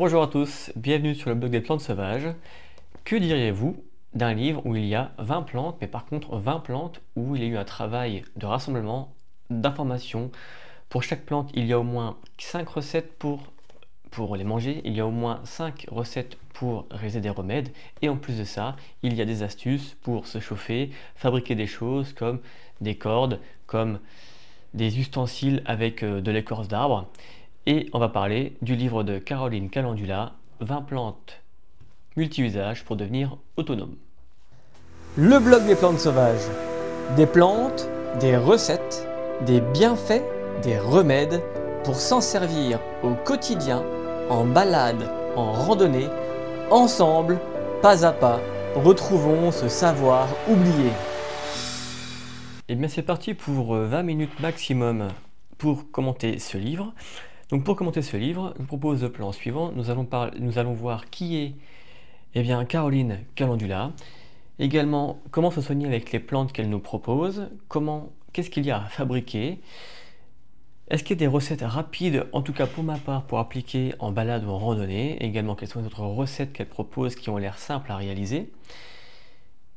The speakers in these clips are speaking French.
Bonjour à tous, bienvenue sur le blog des plantes sauvages. Que diriez-vous d'un livre où il y a 20 plantes, mais par contre 20 plantes où il y a eu un travail de rassemblement, d'information. Pour chaque plante, il y a au moins 5 recettes pour, pour les manger, il y a au moins 5 recettes pour réaliser des remèdes, et en plus de ça, il y a des astuces pour se chauffer, fabriquer des choses comme des cordes, comme des ustensiles avec euh, de l'écorce d'arbre. Et on va parler du livre de Caroline Calandula, 20 plantes multi-usages pour devenir autonome. Le blog des plantes sauvages. Des plantes, des recettes, des bienfaits, des remèdes pour s'en servir au quotidien, en balade, en randonnée, ensemble, pas à pas, retrouvons ce savoir oublié. Et eh bien c'est parti pour 20 euh, minutes maximum pour commenter ce livre. Donc pour commenter ce livre, je vous propose le plan suivant. Nous allons, voir qui est eh bien, Caroline Calandula. Également, comment se soigner avec les plantes qu'elle nous propose? Comment, qu'est-ce qu'il y a à fabriquer? Est-ce qu'il y a des recettes rapides, en tout cas pour ma part, pour appliquer en balade ou en randonnée Également, quelles sont les autres recettes qu'elle propose qui ont l'air simples à réaliser?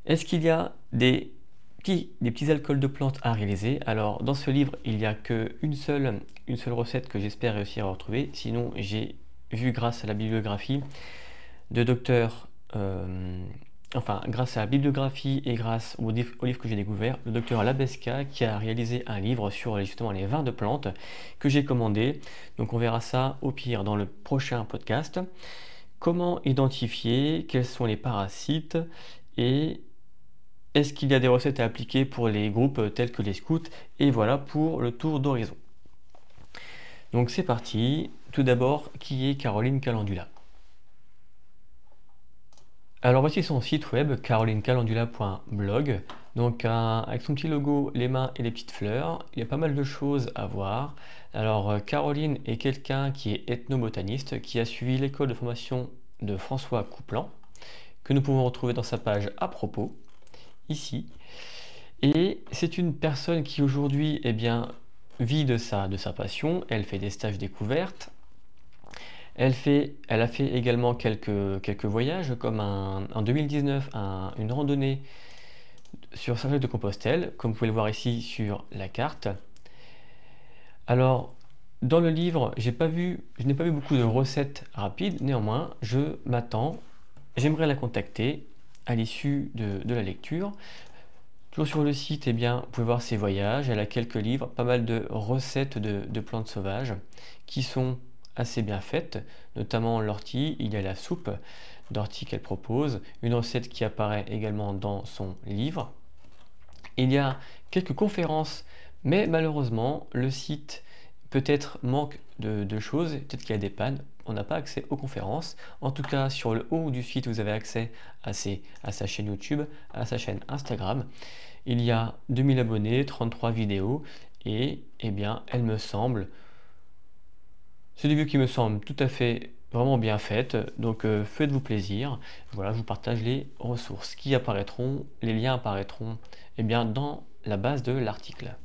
Est-ce qu'il y a des petits alcools de plantes à réaliser? Alors, dans ce livre, il n'y a qu'une seule, une seule recette que j'espère réussir à retrouver. Sinon, j'ai vu grâce à la bibliographie de docteur, euh, enfin grâce à la bibliographie et grâce au, livre, que j'ai découvert, le docteur Labesca qui a réalisé un livre sur justement les vins de plantes que j'ai commandé. Donc on verra ça au pire dans le prochain podcast. Comment identifier quels sont les parasites et est-ce qu'il y a des recettes à appliquer pour les groupes tels que les scouts? Et voilà pour le tour d'horizon. Donc c'est parti. Tout d'abord, qui est Caroline Calandula alors voici son site web carolinecalandula.blog. Donc avec son petit logo, les mains et les petites fleurs, il y a pas mal de choses à voir. Alors euh, Caroline est quelqu'un qui est ethnobotaniste, qui a suivi l'école de formation de François Couplan, que nous pouvons retrouver dans sa page à propos, ici. Et c'est une personne qui aujourd'hui eh bien, vit de sa, de sa passion, elle fait des stages découvertes, elle, a fait également quelques, voyages, comme en 2019 une randonnée sur Saint-Jacques de Compostelle, comme vous pouvez le voir ici sur la carte. Alors, dans le livre, je n'ai pas vu beaucoup de recettes rapides, néanmoins, je m'attends, j'aimerais la contacter à l'issue de, la lecture. Toujours sur le site, eh bien, vous pouvez voir ses voyages, elle a quelques livres, pas mal de recettes de, plantes sauvages qui sont assez bien faite, notamment l'ortie, il y a la soupe d'ortie qu'elle propose, une recette qui apparaît également dans son livre. Il y a quelques conférences, mais malheureusement, le site peut-être manque de, choses, peut-être qu'il y a des pannes, on n'a pas accès aux conférences. En tout cas, sur le haut du site, vous avez accès à, à sa chaîne YouTube, à sa chaîne Instagram. Il y a 2000 abonnés, 33 vidéos, et eh bien, elle me semble c'est des vues qui me semblent tout à fait vraiment bien faites, donc euh, faites-vous plaisir. Voilà, je vous partage les ressources qui apparaîtront, les liens apparaîtront eh bien, dans la base de l'article.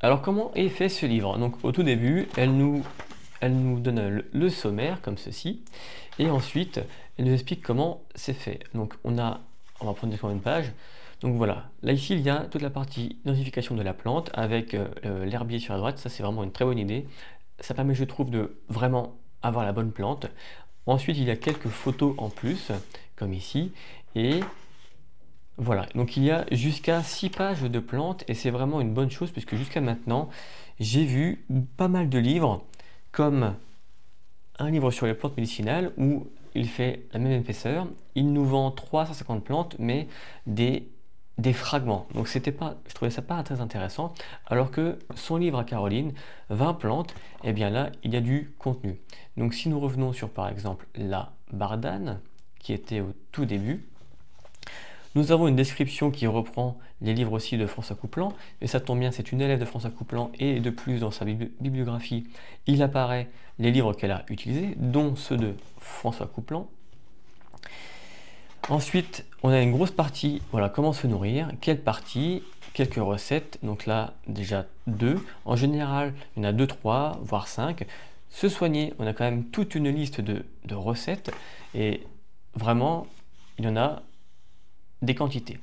Alors comment est fait ce livre? Donc au tout début, elle nous, elle nous donne le, sommaire comme ceci, et ensuite elle nous explique comment c'est fait. Donc on a, on va prendre une page. Donc voilà, là ici il y a toute la partie identification de la plante avec euh, l'herbier sur la droite, ça c'est vraiment une très bonne idée. Ça permet je trouve de vraiment avoir la bonne plante. Ensuite il y a quelques photos en plus, comme ici, et voilà, donc il y a jusqu'à 6 pages de plantes et c'est vraiment une bonne chose puisque jusqu'à maintenant j'ai vu pas mal de livres comme un livre sur les plantes médicinales où il fait la même épaisseur, il nous vend 350 plantes mais des fragments. Donc c'était pas, je trouvais ça pas très intéressant. Alors que son livre à Caroline, 20 plantes, et eh bien là, il y a du contenu. Donc si nous revenons sur par exemple la bardane, qui était au tout début, nous avons une description qui reprend les livres aussi de François Couplan, et ça tombe bien, c'est une élève de François Couplan, et de plus dans sa bibliographie, il apparaît les livres qu'elle a utilisés, dont ceux de François Couplan. Ensuite, on a une grosse partie, voilà, comment se nourrir, quelle partie, quelques recettes, donc là déjà deux. En général, il y en a deux, trois, voire cinq. se soigner, on a quand même toute une liste de, recettes et vraiment, il y en a des quantités.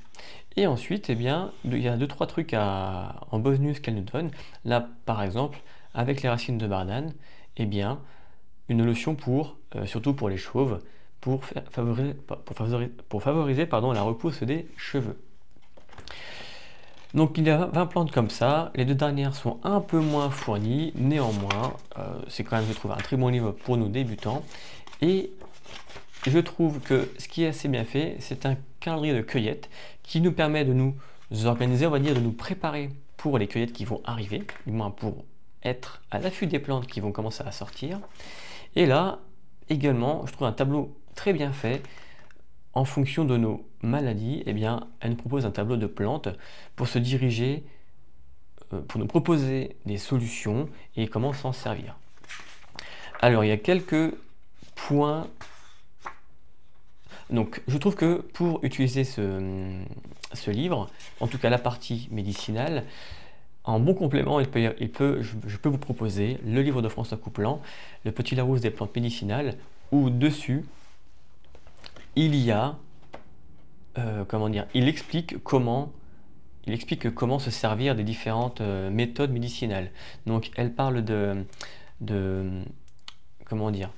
Et ensuite, eh bien, il y a deux trois trucs en bonus qu'elle nous donne. Là, par exemple, avec les racines de bardane, eh bien, une lotion pour, euh, surtout pour les chauves, pour favoriser, pour favoriser, pardon, la repousse des cheveux. Donc il y a 20 plantes comme ça, les deux dernières sont un peu moins fournies, néanmoins euh, c'est quand même je trouve un très bon livre pour nous débutants et je trouve que ce qui est assez bien fait c'est un calendrier de cueillette qui nous permet de nous organiser, on va dire de nous préparer pour les cueillettes qui vont arriver, du moins pour être à l'affût des plantes qui vont commencer à sortir. Et là également je trouve un tableau très bien fait en fonction de nos maladies, eh bien, elle nous propose un tableau de plantes pour se diriger, euh, pour nous proposer des solutions et comment s'en servir. Alors, il y a quelques points. Donc, je trouve que pour utiliser ce, livre, en tout cas la partie médicinale, en bon complément, il peut, je, peux vous proposer le livre de François Couplan, Le Petit Larousse des plantes médicinales, où dessus, il y a, euh, comment dire, il explique comment, il explique comment se servir des différentes euh, méthodes médicinales. Donc, elle parle de comment dire,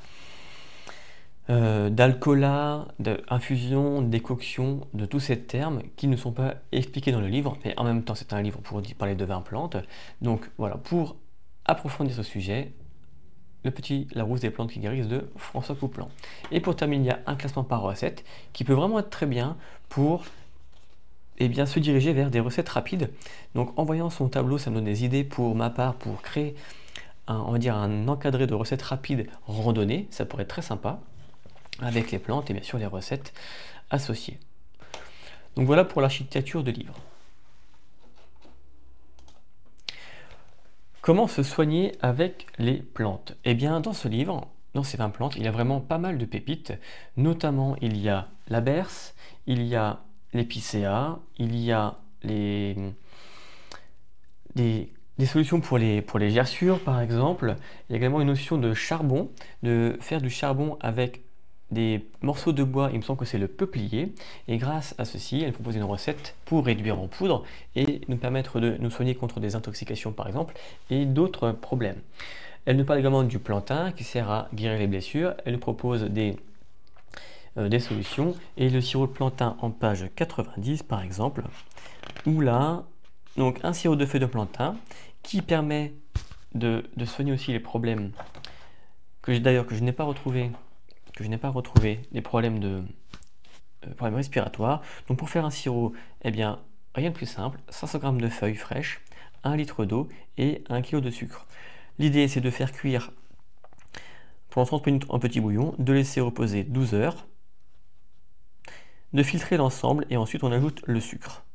euh, d'alcoolat, d'infusion, décoction, de tous ces termes qui ne sont pas expliqués dans le livre, mais en même temps c'est un livre pour parler de vin plantes. Donc voilà, pour approfondir ce sujet, le petit La rousse des plantes qui guérissent de François Couplan. Et pour terminer, il y a un classement par recette qui peut vraiment être très bien pour eh bien, se diriger vers des recettes rapides. Donc en voyant son tableau, ça me donne des idées pour ma part pour créer un, on va dire un encadré de recettes rapides randonnées. Ça pourrait être très sympa avec les plantes et bien sûr les recettes associées. Donc voilà pour l'architecture de livre. Comment se soigner avec les plantes? Eh bien, dans ce livre, dans ces 20 plantes, il y a vraiment pas mal de pépites. Notamment, il y a la berce, il y a l'épicéa, il y a les, des, solutions pour les, pour les gerçures, par exemple. Il y a également une notion de charbon, de faire du charbon avec des morceaux de bois, il me semble que c'est le peuplier, et grâce à ceci, elle propose une recette pour réduire en poudre et nous permettre de nous soigner contre des intoxications par exemple et d'autres problèmes. Elle nous parle également du plantain qui sert à guérir les blessures, elle nous propose des, euh, solutions. Et le sirop de plantain en page 90 par exemple, où là, donc un sirop de feuilles de plantain qui permet de, de soigner aussi les problèmes que d'ailleurs que je n'ai pas retrouvé que je n'ai pas retrouvé des problèmes, de, euh, problèmes respiratoires. Donc pour faire un sirop, eh bien, rien de plus simple, 500 g de feuilles fraîches, 1 litre d'eau et 1 kg de sucre. L'idée c'est de faire cuire pendant 30 minutes en petit bouillon, de laisser reposer 12 heures, de filtrer l'ensemble et ensuite on ajoute le sucre.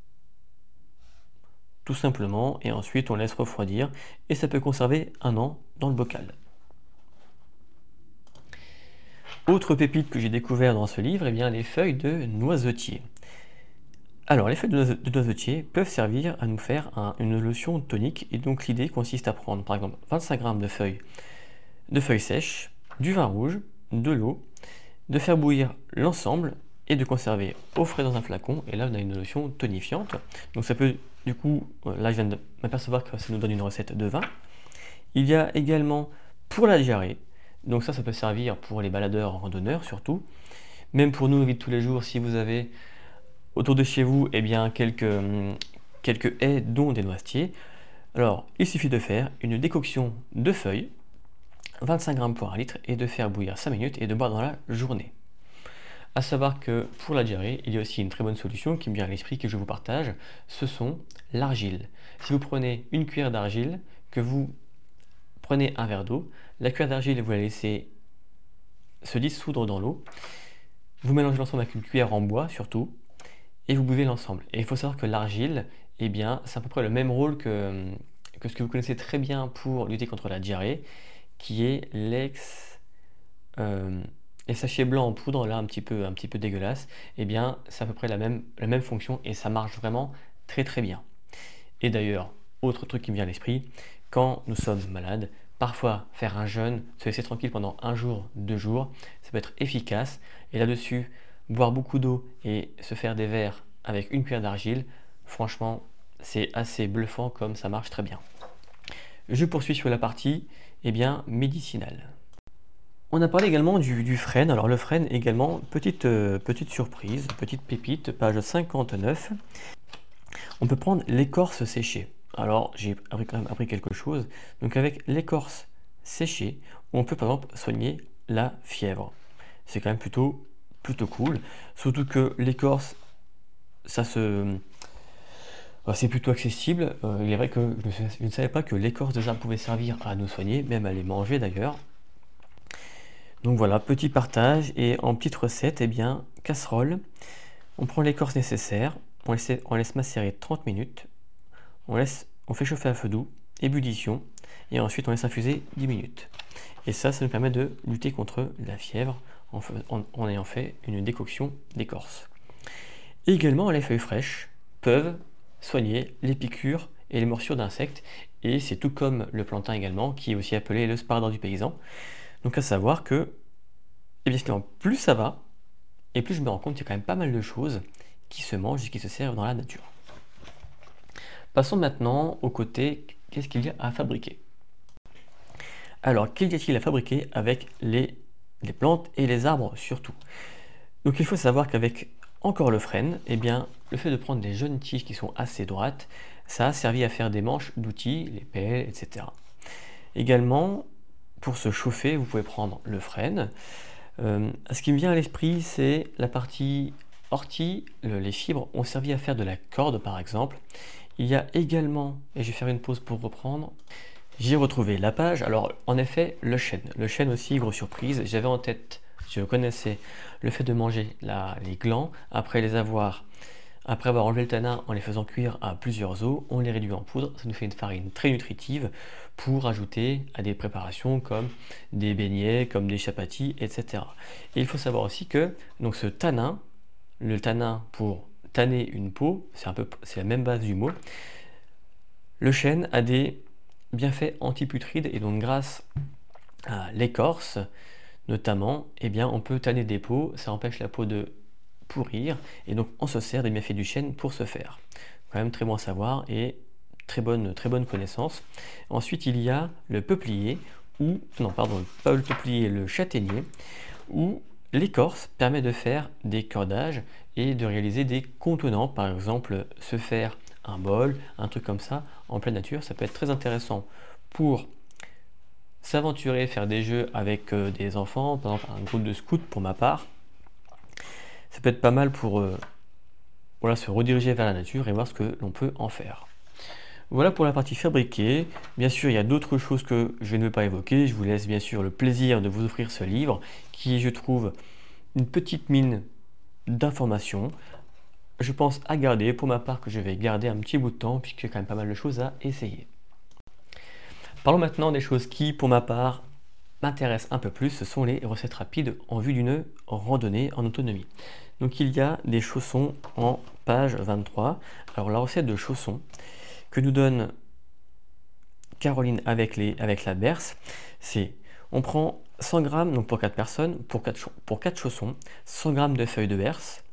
Tout simplement, et ensuite on laisse refroidir et ça peut conserver un an dans le bocal. Autre pépite que j'ai découvert dans ce livre, eh bien, les feuilles de noisetier. Alors, les feuilles de noisetier peuvent servir à nous faire une lotion tonique, et donc l'idée consiste à prendre par exemple 25 g de feuilles, de feuilles sèches, du vin rouge, de l'eau, de faire bouillir l'ensemble et de conserver au frais dans un flacon. Et là, on a une lotion tonifiante. Donc, ça peut, du coup, euh, là, je viens de m'apercevoir que ça nous donne une recette de vin. Il y a également pour la diarrhée donc ça, ça peut servir pour les baladeurs randonneurs surtout. Même pour nous, vie de tous les jours, si vous avez autour de chez vous eh bien, quelques, hum, haies, dont des noisetiers, alors il suffit de faire une décoction de feuilles, 25 g pour un litre, et de faire bouillir 5 minutes et de boire dans la journée. A savoir que pour la diarrhée, il y a aussi une très bonne solution qui me vient à l'esprit que je vous partage, ce sont l'argile. Si vous prenez une cuillère d'argile, que vous prenez un verre d'eau, la cuillère d'argile, vous la laissez se dissoudre dans l'eau. Vous mélangez l'ensemble avec une cuillère en bois surtout, et vous buvez l'ensemble. Et il faut savoir que l'argile, eh bien, c'est à peu près le même rôle que, ce que vous connaissez très bien pour lutter contre la diarrhée, qui est l'ex... Euh, les sachets en poudre, là un petit peu, un petit peu dégueulasse, eh bien c'est à peu près la même, la même fonction et ça marche vraiment très très bien. Et d'ailleurs, autre truc qui me vient à l'esprit, quand nous sommes malades, parfois faire un jeûne, se laisser tranquille pendant un jour, deux jours, ça peut être efficace. Et là-dessus, boire beaucoup d'eau et se faire des verres avec une cuillère d'argile, franchement, c'est assez bluffant comme ça marche très bien. Je poursuis sur la partie eh bien, médicinale. On a parlé également du, frêne. Alors le frêne également, petite, euh, petite surprise, petite pépite, page 59. On peut prendre l'écorce séchée. Alors j'ai quand même appris quelque chose. Donc avec l'écorce séchée, on peut par exemple soigner la fièvre. C'est quand même plutôt, plutôt cool. Surtout que l'écorce, ça se... Bah, c'est plutôt accessible. Euh, il est vrai que je, ne savais pas que l'écorce des arbres pouvait servir à nous soigner, même à les manger d'ailleurs. Donc voilà, petit partage et en petite recette, eh bien, casserole. On prend l'écorce nécessaire, on laisse macérer 30 minutes, on, fait chauffer à feu doux, ébullition, et ensuite on laisse infuser 10 minutes. Et ça, ça nous permet de lutter contre la fièvre en, ayant fait une décoction d'écorce. Également, les feuilles fraîches peuvent soigner les piqûres et les morsures d'insectes, et c'est tout comme le plantain également, qui est aussi appelé le spardor du paysan. Donc à savoir que, eh plus ça va, et plus je me rends compte qu'il y a quand même pas mal de choses qui se mangent et qui se servent dans la nature. Passons maintenant au côté qu'est-ce qu'il y a à fabriquer? Alors, qu'y a-t-il à fabriquer avec les, les, plantes et les arbres surtout? Donc il faut savoir qu'avec encore le frêne, eh bien, le fait de prendre des jeunes tiges qui sont assez droites, ça a servi à faire des manches d'outils, les pelles, etc. Également, pour se chauffer, vous pouvez prendre le frêne. Euh, ce qui me vient à l'esprit, c'est la partie ortie. les fibres ont servi à faire de la corde, par exemple. Il y a également, et je vais faire une pause pour reprendre, j'ai retrouvé la page. Alors, en effet, le chêne. Le chêne aussi, grosse surprise. J'avais en tête, je connaissais le fait de manger les glands après les avoir après avoir enlevé le tanin en les faisant cuire à plusieurs eaux, on les réduit en poudre, ça nous fait une farine très nutritive pour ajouter à des préparations comme des beignets, comme des chapatis, etc. Et il faut savoir aussi que donc ce tanin, le tanin pour tanner une peau, c'est la même base du mot. Le chêne a des bienfaits antiputrides et donc grâce à l'écorce notamment, eh on peut tanner des peaux, ça empêche la peau de pourrir, et donc on se sert des méfaits du chêne pour ce faire. Quand même très bon à savoir et très bonne, très bonne connaissance. Ensuite, il y a le peuplier, ou, non, pardon, pas le peuplier, le châtaignier, où l'écorce permet de faire des cordages et de réaliser des contenants, par exemple se faire un bol, un truc comme ça, en pleine nature, ça peut être très intéressant pour s'aventurer, faire des jeux avec euh, des enfants, par exemple un groupe de scouts pour ma part, ça peut être pas mal pour euh, voilà, se rediriger vers la nature et voir ce que l'on peut en faire. Voilà pour la partie fabriquée. Bien sûr, il y a d'autres choses que je ne vais pas évoquer. Je vous laisse bien sûr le plaisir de vous offrir ce livre qui je trouve, une petite mine d'informations. Je pense à garder, pour ma part, que je vais garder un petit bout de temps puisqu'il y a quand même pas mal de choses à essayer. Parlons maintenant des choses qui, pour ma part, m'intéressent un peu plus. Ce sont les recettes rapides en vue d'une randonnée en autonomie. Donc il y a des chaussons en page 23. Alors la recette de chaussons que nous donne Caroline avec, les, avec la berce, c'est on prend 100 grammes, donc pour 4 personnes, pour 4, pour 4 chaussons, 100 g de feuilles de berce,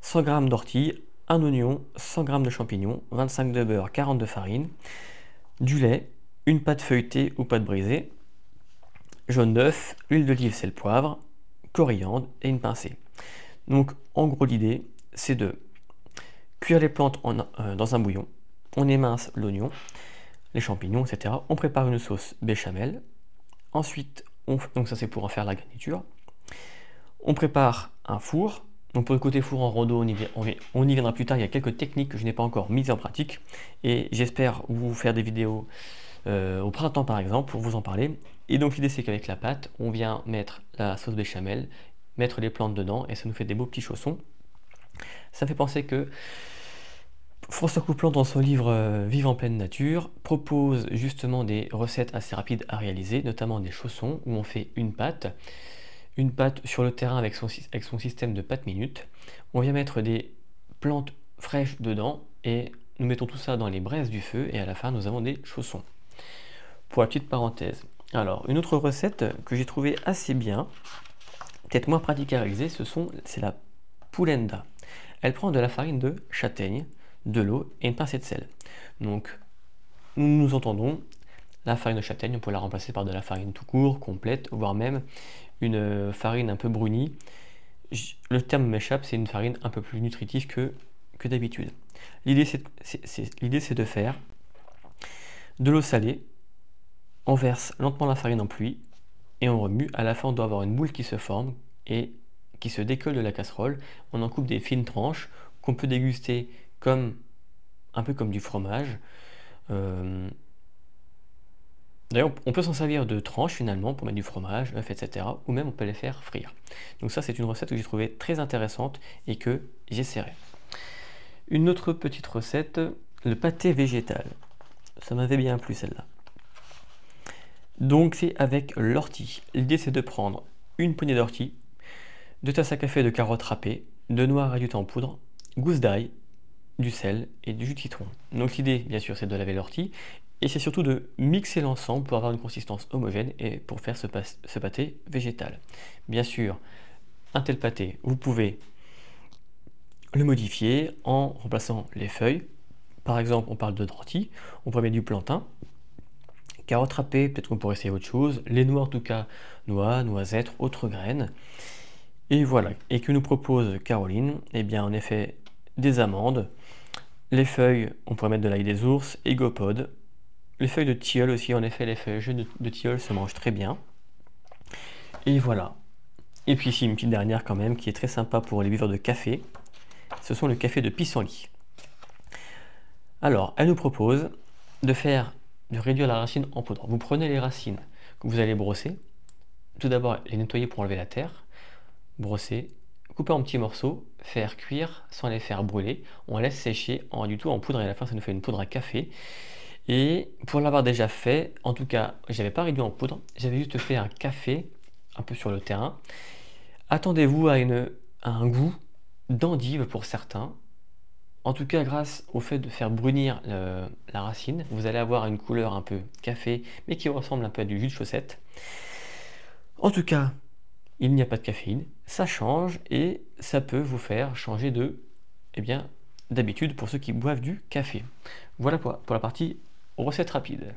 100 g d'ortie, un oignon, 100 g de champignons, 25 de beurre, 40 de farine, du lait, une pâte feuilletée ou pâte brisée, jaune d'œuf, huile d'olive, sel, poivre, coriandre et une pincée. Donc en gros l'idée c'est de cuire les plantes euh, dans un bouillon, on émince l'oignon, les champignons, etc. On prépare une sauce béchamel. Ensuite, on, donc ça c'est pour en faire la garniture. On prépare un four. Donc pour le côté four en y, on y viendra plus tard. Il y a quelques techniques que je n'ai pas encore mises en pratique. Et j'espère vous faire des vidéos euh, au printemps par exemple pour vous en parler. Et donc l'idée c'est qu'avec la pâte, on vient mettre la sauce béchamel mettre les plantes dedans et ça nous fait des beaux petits chaussons. Ça fait penser que François Coupland, dans son livre euh, Vive en pleine nature, propose justement des recettes assez rapides à réaliser, notamment des chaussons où on fait une pâte, une pâte sur le terrain avec son, système de pâte minute. On vient mettre des plantes fraîches dedans et nous mettons tout ça dans les braises du feu et à la fin nous avons des chaussons. Pour la petite parenthèse, Alors, une autre recette que j'ai trouvée assez bien, peut-être moins pratique à réaliser, c'est la poulenda. Elle prend de la farine de châtaigne, de l'eau et une pincée de sel. Donc, nous entendons, la farine de châtaigne, on peut la remplacer par de la farine tout court, complète, voire même une farine un peu brunie. Le terme m'échappe, c'est une farine un peu plus nutritive que, que d'habitude. L'idée, c'est de faire de l'eau salée, on verse lentement la farine en pluie et on remue. À la fin, on doit avoir une boule qui se forme et qui se décolle de la casserole. On en coupe des fines tranches qu'on peut déguster comme un peu comme du fromage. Euh, d'ailleurs, on peut s'en servir de tranches finalement pour mettre du fromage, œufs, etc. Ou même on peut les faire frire. Donc ça, c'est une recette que j'ai trouvée très intéressante et que j'essaierai. Une autre petite recette, le pâté végétal. Ça m'avait bien plu celle-là. Donc c'est avec l'ortie. L'idée c'est de prendre une poignée d'ortie, deux tasses à café de carottes râpées, de noix réduites en poudre, gousse d'ail, du sel et du jus de citron. Donc l'idée bien sûr c'est de laver l'ortie et c'est surtout de mixer l'ensemble pour avoir une consistance homogène et pour faire ce, pâté végétal. Bien sûr, un tel pâté, vous pouvez le modifier en remplaçant les feuilles. Par exemple, on parle de d'ortie, on pourrait mettre du plantain, carottes râpées, peut-être qu'on pourrait essayer autre chose, les noix en tout cas, noix, noisettes, autres graines. Et voilà, et que nous propose Caroline, eh bien en effet des amandes, les feuilles, on pourrait mettre de l'ail des ours, égopode, les feuilles de tilleul aussi, en effet les feuilles de, de tilleul se mangent très bien. Et voilà. Et puis ici une petite dernière quand même qui est très sympa pour les buveurs de café, ce sont le café de pissenlit. Alors, elle nous propose de faire, de réduire la racine en poudre. Vous prenez les racines que vous allez brosser, tout d'abord les nettoyer pour enlever la terre, brosser, couper en petits morceaux, faire cuire sans les faire brûler. On laisse sécher en du tout en poudre et à la fin ça nous fait une poudre à café. Et pour l'avoir déjà fait, en tout cas, j'avais pas réduit en poudre, j'avais juste fait un café un peu sur le terrain. Attendez-vous à, à un goût d'endive pour certains. En tout cas, grâce au fait de faire brunir la racine, vous allez avoir une couleur un peu café, mais qui ressemble un peu à du jus de chaussette. En tout cas, il n'y a pas de caféine, ça change et ça peut vous faire changer de, eh bien, d'habitude pour ceux qui boivent du café. Voilà pour, pour la partie recette rapide.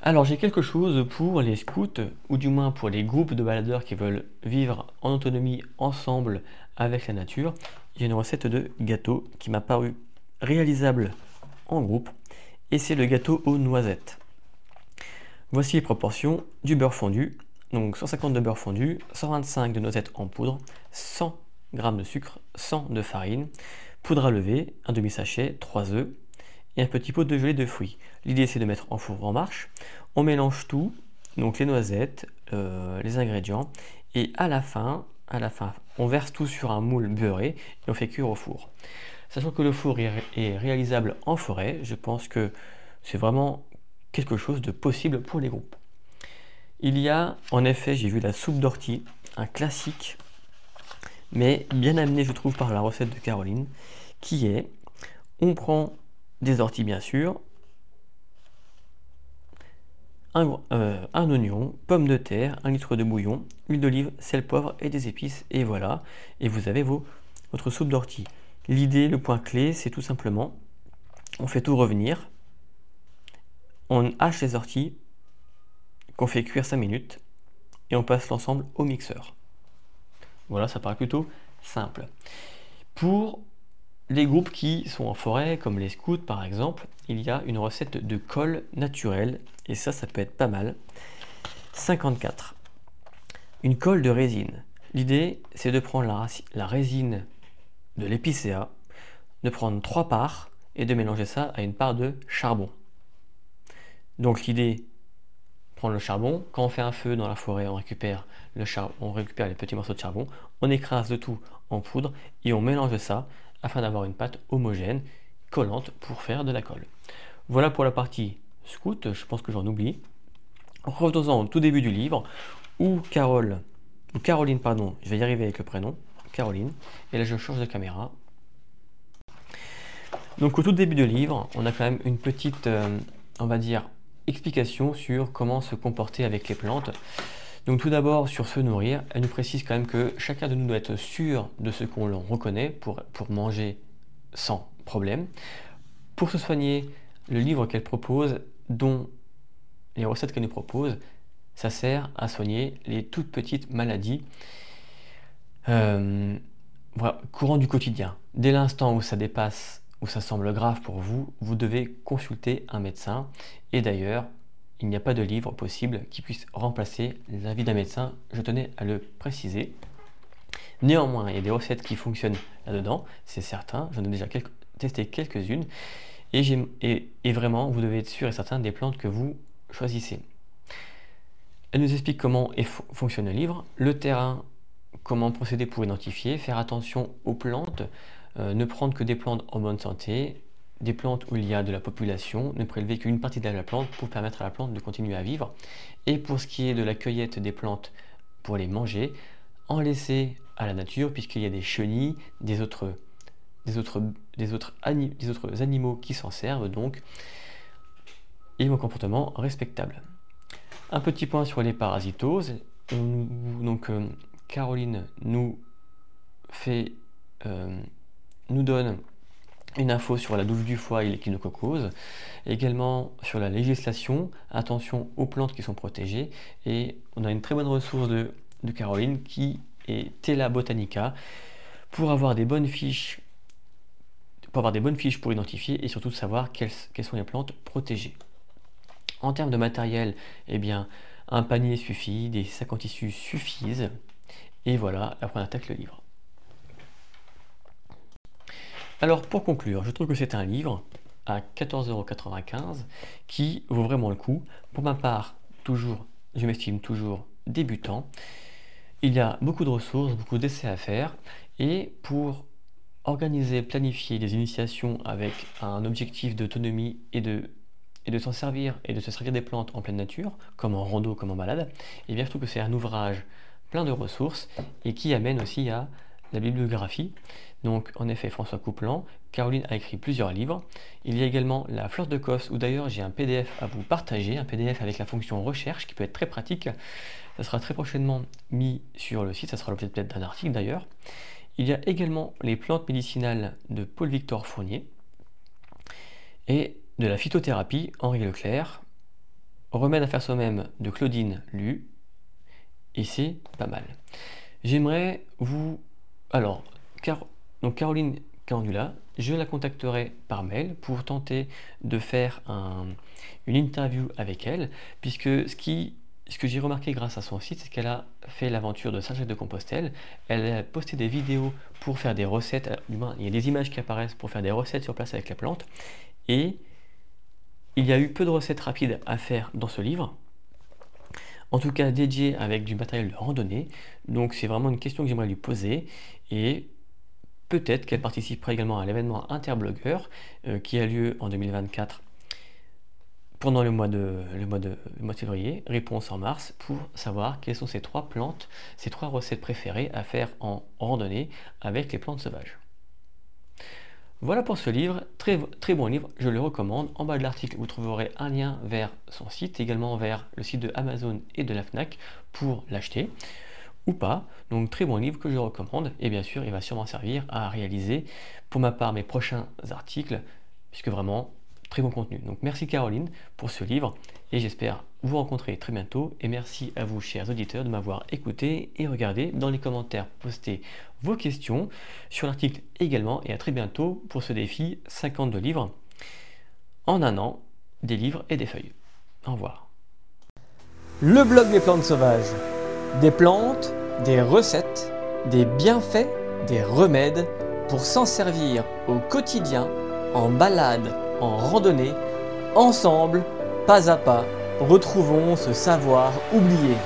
Alors j'ai quelque chose pour les scouts, ou du moins pour les groupes de baladeurs qui veulent vivre en autonomie ensemble avec la nature. J'ai une recette de gâteau qui m'a paru réalisable en groupe, et c'est le gâteau aux noisettes. Voici les proportions du beurre fondu. Donc 150 de beurre fondu, 125 de noisettes en poudre, 100 g de sucre, 100 de farine, poudre à lever, un demi-sachet, 3 œufs, et un petit pot de gelée de fruits. L'idée c'est de mettre en four en marche. On mélange tout, donc les noisettes, euh, les ingrédients, et à la fin, à la fin, on verse tout sur un moule beurré et on fait cuire au four. Sachant que le four est réalisable en forêt, je pense que c'est vraiment quelque chose de possible pour les groupes. Il y a, en effet, j'ai vu la soupe d'ortie, un classique, mais bien amené, je trouve, par la recette de Caroline, qui est, on prend des orties bien sûr, un, euh, un, oignon, pomme de terre, un litre de bouillon, huile d'olive, sel, poivre et des épices, et voilà, et vous avez vos, votre soupe d'ortie. L'idée, le point clé, c'est tout simplement, on fait tout revenir, on hache les orties, qu'on fait cuire 5 minutes, et on passe l'ensemble au mixeur. Voilà, ça paraît plutôt simple. Pour les groupes qui sont en forêt, comme les scouts par exemple, il y a une recette de colle naturelle, et ça, ça peut être pas mal. 54. Une colle de résine. L'idée, c'est de prendre la, la, résine de l'épicéa, de prendre trois parts et de mélanger ça à une part de charbon. Donc l'idée, prendre le charbon, quand on fait un feu dans la forêt, on récupère, le on récupère les petits morceaux de charbon, on écrase le tout en poudre et on mélange ça afin d'avoir une pâte homogène, collante pour faire de la colle. Voilà pour la partie scout, je pense que j'en oublie. Revenons-en au tout début du livre, où Carole, ou Caroline, pardon, je vais y arriver avec le prénom, Caroline, et là je change de caméra. Donc au tout début du livre, on a quand même une petite, euh, on va dire, explications sur comment se comporter avec les plantes. Donc tout d'abord sur se nourrir, elle nous précise quand même que chacun de nous doit être sûr de ce qu'on reconnaît pour, manger sans problème. Pour se soigner, le livre qu'elle propose, dont les recettes qu'elle nous propose, ça sert à soigner les toutes petites maladies euh, courant du quotidien. Dès l'instant où ça dépasse, où ça semble grave pour vous, vous devez consulter un médecin. Et d'ailleurs, il n'y a pas de livre possible qui puisse remplacer l'avis d'un médecin, je tenais à le préciser. Néanmoins, il y a des recettes qui fonctionnent là-dedans, c'est certain, j'en ai déjà testé quelques-unes, et, vraiment, vous devez être sûr et certain des plantes que vous choisissez. Elle nous explique comment fonctionne le livre, le terrain, comment procéder pour identifier, faire attention aux plantes, euh, ne prendre que des plantes en bonne santé, des plantes où il y a de la population, ne prélever qu'une partie de la plante pour permettre à la plante de continuer à vivre. Et pour ce qui est de la cueillette des plantes pour les manger, en laisser à la nature puisqu'il y a des chenilles, des autres, des autres, des autres, des autres animaux qui s'en servent donc. Et un comportement respectable. Un petit point sur les parasitoses. donc euh, Caroline nous fait, euh, nous donne une info sur la douve du foie et l'échinococose, également sur la législation, attention aux plantes qui sont protégées, et on a une très bonne ressource de, Caroline qui est Tela Botanica pour avoir des bonnes fiches pour avoir des bonnes fiches pour identifier et surtout savoir quelles, sont les plantes protégées. En termes de matériel, eh bien, un panier suffit, des sacs en tissu suffisent, et voilà, après on attaque le livre. Alors pour conclure, je trouve que c'est un livre à 14,95€ qui vaut vraiment le coup. Pour ma part, toujours, je m'estime toujours débutant. Il y a beaucoup de ressources, beaucoup d'essais à faire et pour organiser, planifier des initiations avec un objectif d'autonomie et de, s'en servir et de se servir des plantes en pleine nature, comme en rando, comme en balade, et eh bien je trouve que c'est un ouvrage plein de ressources et qui amène aussi à la bibliographie. Donc en effet, François Couplan, Caroline a écrit plusieurs livres. Il y a également la Fleur de Cosse, où d'ailleurs j'ai un PDF à vous partager, un PDF avec la fonction recherche qui peut être très pratique. Ça sera très prochainement mis sur le site, ça sera l'objet peut-être d'un article d'ailleurs. Il y a également les plantes médicinales de Paul-Victor Fournier et de la phytothérapie Henri Leclerc, remède à faire soi-même de Claudine Lu, et c'est pas mal. J'aimerais vous alors, donc Caroline Candula, je la contacterai par mail pour tenter de faire une interview avec elle, puisque ce, que j'ai remarqué grâce à son site, c'est qu'elle a fait l'aventure de Saint-Jacques-de-Compostelle. Elle a posté des vidéos pour faire des recettes, du moins, il y a des images qui apparaissent pour faire des recettes sur place avec les plantes, et il y a eu peu de recettes rapides à faire dans ce livre, en tout cas dédié avec du matériel de randonnée. Donc c'est vraiment une question que j'aimerais lui poser et peut-être qu'elle participera également à l'événement Interblogueur euh, qui a lieu en 2024 pendant le mois de, le mois de, mois de février, réponse en mars, pour savoir quelles sont ces trois plantes, ces trois recettes préférées à faire en randonnée avec les plantes sauvages. Voilà pour ce livre, très, très bon livre, je le recommande. En bas de l'article, vous trouverez un lien vers son site, également vers le site de Amazon et de la FNAC pour l'acheter ou pas. Donc très bon livre que je recommande et bien sûr il va sûrement servir à réaliser pour ma part mes prochains articles puisque vraiment très bon contenu. Donc merci Caroline pour ce livre et j'espère vous rencontrer très bientôt et merci à vous chers auditeurs de m'avoir écouté et regardé dans les commentaires postez vos questions sur l'article également et à très bientôt pour ce défi 52 livres en un an des livres et des feuilles. Au revoir. Le blog des plantes sauvages. Des plantes, des recettes, des bienfaits, des remèdes pour s'en servir au quotidien, en balade en randonnée, ensemble, pas à pas, retrouvons ce savoir oublié.